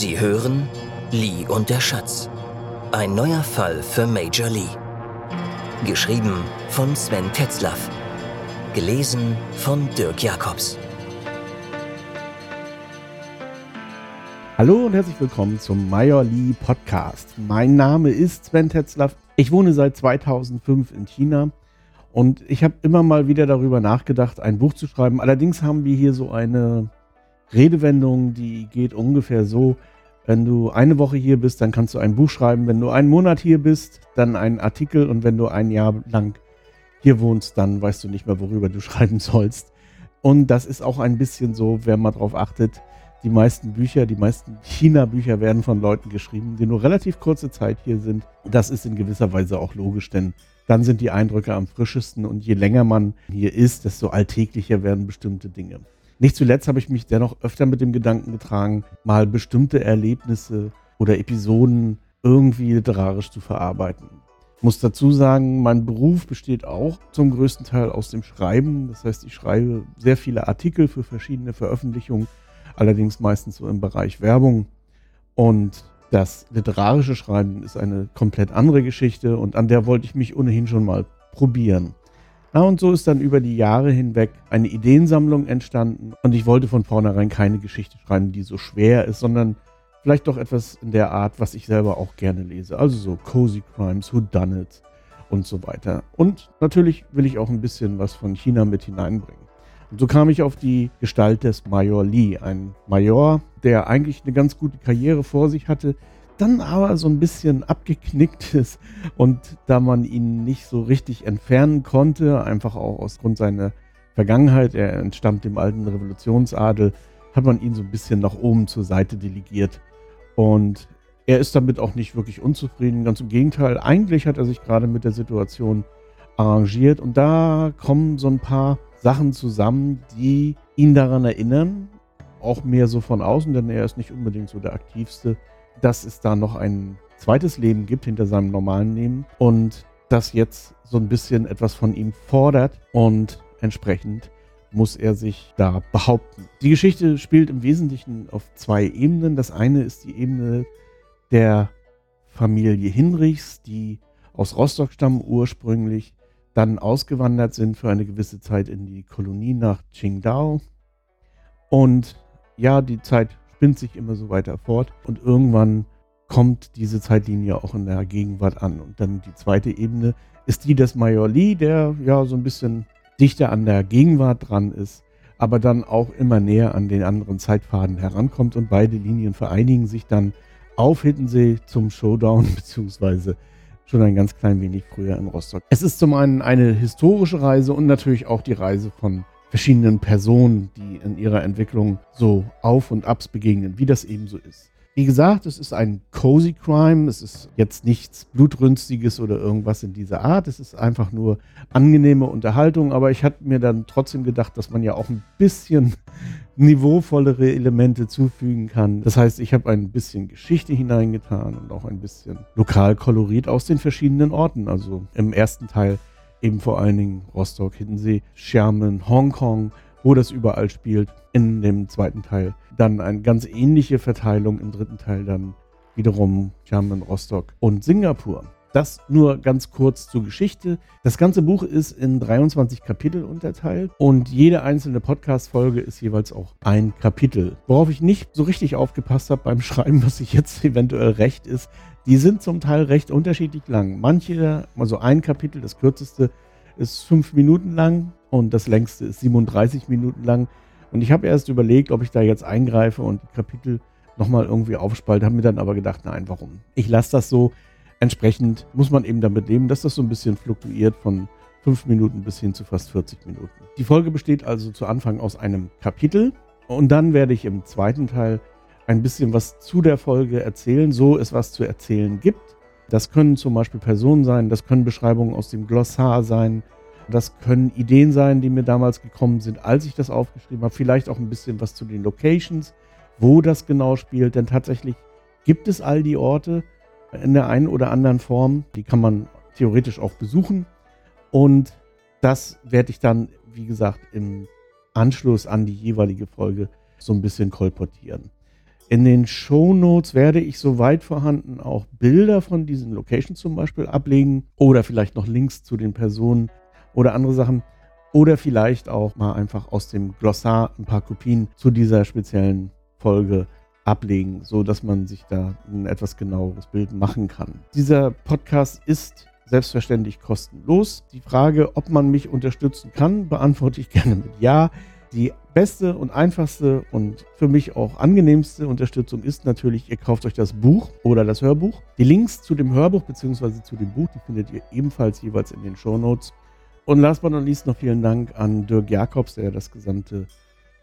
Sie hören Lee und der Schatz. Ein neuer Fall für Major Lee. Geschrieben von Sven Tetzlaff. Gelesen von Dirk Jacobs. Hallo und herzlich willkommen zum Major Lee Podcast. Mein Name ist Sven Tetzlaff. Ich wohne seit 2005 in China und ich habe immer mal wieder darüber nachgedacht, ein Buch zu schreiben. Allerdings haben wir hier so eine Redewendung, die geht ungefähr so, wenn du eine Woche hier bist, dann kannst du ein Buch schreiben. Wenn du einen Monat hier bist, dann einen Artikel. Und wenn du ein Jahr lang hier wohnst, dann weißt du nicht mehr, worüber du schreiben sollst. Und das ist auch ein bisschen so, wer mal drauf achtet. Die meisten Bücher, die meisten China-Bücher werden von Leuten geschrieben, die nur relativ kurze Zeit hier sind. Das ist in gewisser Weise auch logisch, denn dann sind die Eindrücke am frischesten und je länger man hier ist, desto alltäglicher werden bestimmte Dinge. Nicht zuletzt habe ich mich dennoch öfter mit dem Gedanken getragen, mal bestimmte Erlebnisse oder Episoden irgendwie literarisch zu verarbeiten. Ich muss dazu sagen, mein Beruf besteht auch zum größten Teil aus dem Schreiben. Das heißt, ich schreibe sehr viele Artikel für verschiedene Veröffentlichungen, allerdings meistens so im Bereich Werbung. Und das literarische Schreiben ist eine komplett andere Geschichte und an der wollte ich mich ohnehin schon mal probieren. Na, und so ist dann über die Jahre hinweg eine Ideensammlung entstanden. Und ich wollte von vornherein keine Geschichte schreiben, die so schwer ist, sondern vielleicht doch etwas in der Art, was ich selber auch gerne lese. Also so Cozy Crimes, Who Done It und so weiter. Und natürlich will ich auch ein bisschen was von China mit hineinbringen. Und so kam ich auf die Gestalt des Major Lee, ein Major, der eigentlich eine ganz gute Karriere vor sich hatte, dann aber so ein bisschen abgeknickt ist und da man ihn nicht so richtig entfernen konnte, einfach auch aus Grund seiner Vergangenheit, er entstammt dem alten Revolutionsadel, hat man ihn so ein bisschen nach oben zur Seite delegiert. Und er ist damit auch nicht wirklich unzufrieden. Ganz im Gegenteil, eigentlich hat er sich gerade mit der Situation arrangiert. Und da kommen so ein paar Sachen zusammen, die ihn daran erinnern, auch mehr so von außen, denn er ist nicht unbedingt so der aktivste dass es da noch ein zweites Leben gibt hinter seinem normalen Leben und das jetzt so ein bisschen etwas von ihm fordert und entsprechend muss er sich da behaupten. Die Geschichte spielt im Wesentlichen auf zwei Ebenen. Das eine ist die Ebene der Familie Hinrichs, die aus Rostock stammen ursprünglich, dann ausgewandert sind für eine gewisse Zeit in die Kolonie nach Qingdao. Und ja, die Zeit spinnt sich immer so weiter fort und irgendwann kommt diese Zeitlinie auch in der Gegenwart an. Und dann die zweite Ebene ist die des Major Lee, der ja so ein bisschen dichter an der Gegenwart dran ist, aber dann auch immer näher an den anderen Zeitfaden herankommt und beide Linien vereinigen sich dann auf Hiddensee zum Showdown, beziehungsweise schon ein ganz klein wenig früher in Rostock. Es ist zum einen eine historische Reise und natürlich auch die Reise von verschiedenen Personen, die in ihrer Entwicklung so Auf und Abs begegnen, wie das eben so ist. Wie gesagt, es ist ein cozy Crime, es ist jetzt nichts blutrünstiges oder irgendwas in dieser Art, es ist einfach nur angenehme Unterhaltung, aber ich hatte mir dann trotzdem gedacht, dass man ja auch ein bisschen niveauvollere Elemente zufügen kann. Das heißt, ich habe ein bisschen Geschichte hineingetan und auch ein bisschen Lokalkolorit aus den verschiedenen Orten. Also im ersten Teil eben vor allen Dingen Rostock, Hiddensee, Sherman, Hongkong, wo das überall spielt, in dem zweiten Teil. Dann eine ganz ähnliche Verteilung im dritten Teil dann wiederum Sherman, Rostock und Singapur. Das nur ganz kurz zur Geschichte. Das ganze Buch ist in 23 Kapitel unterteilt und jede einzelne Podcast-Folge ist jeweils auch ein Kapitel. Worauf ich nicht so richtig aufgepasst habe beim Schreiben, was ich jetzt eventuell recht ist, die sind zum Teil recht unterschiedlich lang. Manche, also ein Kapitel, das kürzeste, ist fünf Minuten lang und das längste ist 37 Minuten lang. Und ich habe erst überlegt, ob ich da jetzt eingreife und die Kapitel nochmal irgendwie aufspalte, habe mir dann aber gedacht, nein, warum? Ich lasse das so. Entsprechend muss man eben damit leben, dass das so ein bisschen fluktuiert von fünf Minuten bis hin zu fast 40 Minuten. Die Folge besteht also zu Anfang aus einem Kapitel und dann werde ich im zweiten Teil ein bisschen was zu der Folge erzählen, so es was zu erzählen gibt. Das können zum Beispiel Personen sein, das können Beschreibungen aus dem Glossar sein, das können Ideen sein, die mir damals gekommen sind, als ich das aufgeschrieben habe. Vielleicht auch ein bisschen was zu den Locations, wo das genau spielt, denn tatsächlich gibt es all die Orte in der einen oder anderen Form. Die kann man theoretisch auch besuchen. Und das werde ich dann, wie gesagt, im Anschluss an die jeweilige Folge so ein bisschen kolportieren. In den Shownotes werde ich soweit vorhanden auch Bilder von diesen Locations zum Beispiel ablegen oder vielleicht noch Links zu den Personen oder andere Sachen. Oder vielleicht auch mal einfach aus dem Glossar ein paar Kopien zu dieser speziellen Folge ablegen, so dass man sich da ein etwas genaueres Bild machen kann. Dieser Podcast ist selbstverständlich kostenlos. Die Frage, ob man mich unterstützen kann, beantworte ich gerne mit Ja. Die beste und einfachste und für mich auch angenehmste Unterstützung ist natürlich, ihr kauft euch das Buch oder das Hörbuch. Die Links zu dem Hörbuch bzw. zu dem Buch, die findet ihr ebenfalls jeweils in den Show Notes. Und last but not least noch vielen Dank an Dirk Jakobs, der das gesamte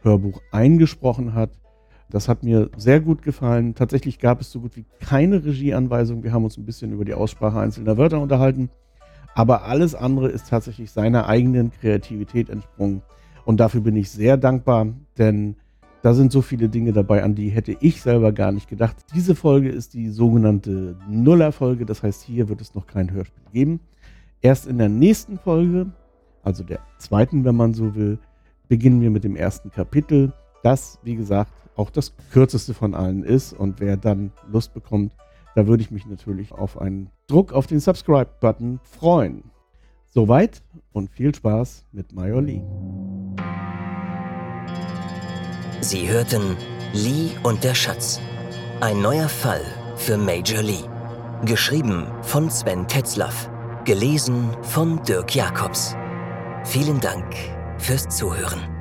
Hörbuch eingesprochen hat. Das hat mir sehr gut gefallen. Tatsächlich gab es so gut wie keine Regieanweisung. Wir haben uns ein bisschen über die Aussprache einzelner Wörter unterhalten. Aber alles andere ist tatsächlich seiner eigenen Kreativität entsprungen. Und dafür bin ich sehr dankbar, denn da sind so viele Dinge dabei, an die hätte ich selber gar nicht gedacht. Diese Folge ist die sogenannte Nuller-Folge. Das heißt, hier wird es noch kein Hörspiel geben. Erst in der nächsten Folge, also der zweiten, wenn man so will, beginnen wir mit dem ersten Kapitel. Das, wie gesagt, auch das kürzeste von allen ist. Und wer dann Lust bekommt, da würde ich mich natürlich auf einen Druck auf den Subscribe-Button freuen. Soweit und viel Spaß mit Major Lee. Sie hörten Lee und der Schatz. Ein neuer Fall für Major Lee. Geschrieben von Sven Tetzlaff. Gelesen von Dirk Jacobs. Vielen Dank fürs Zuhören.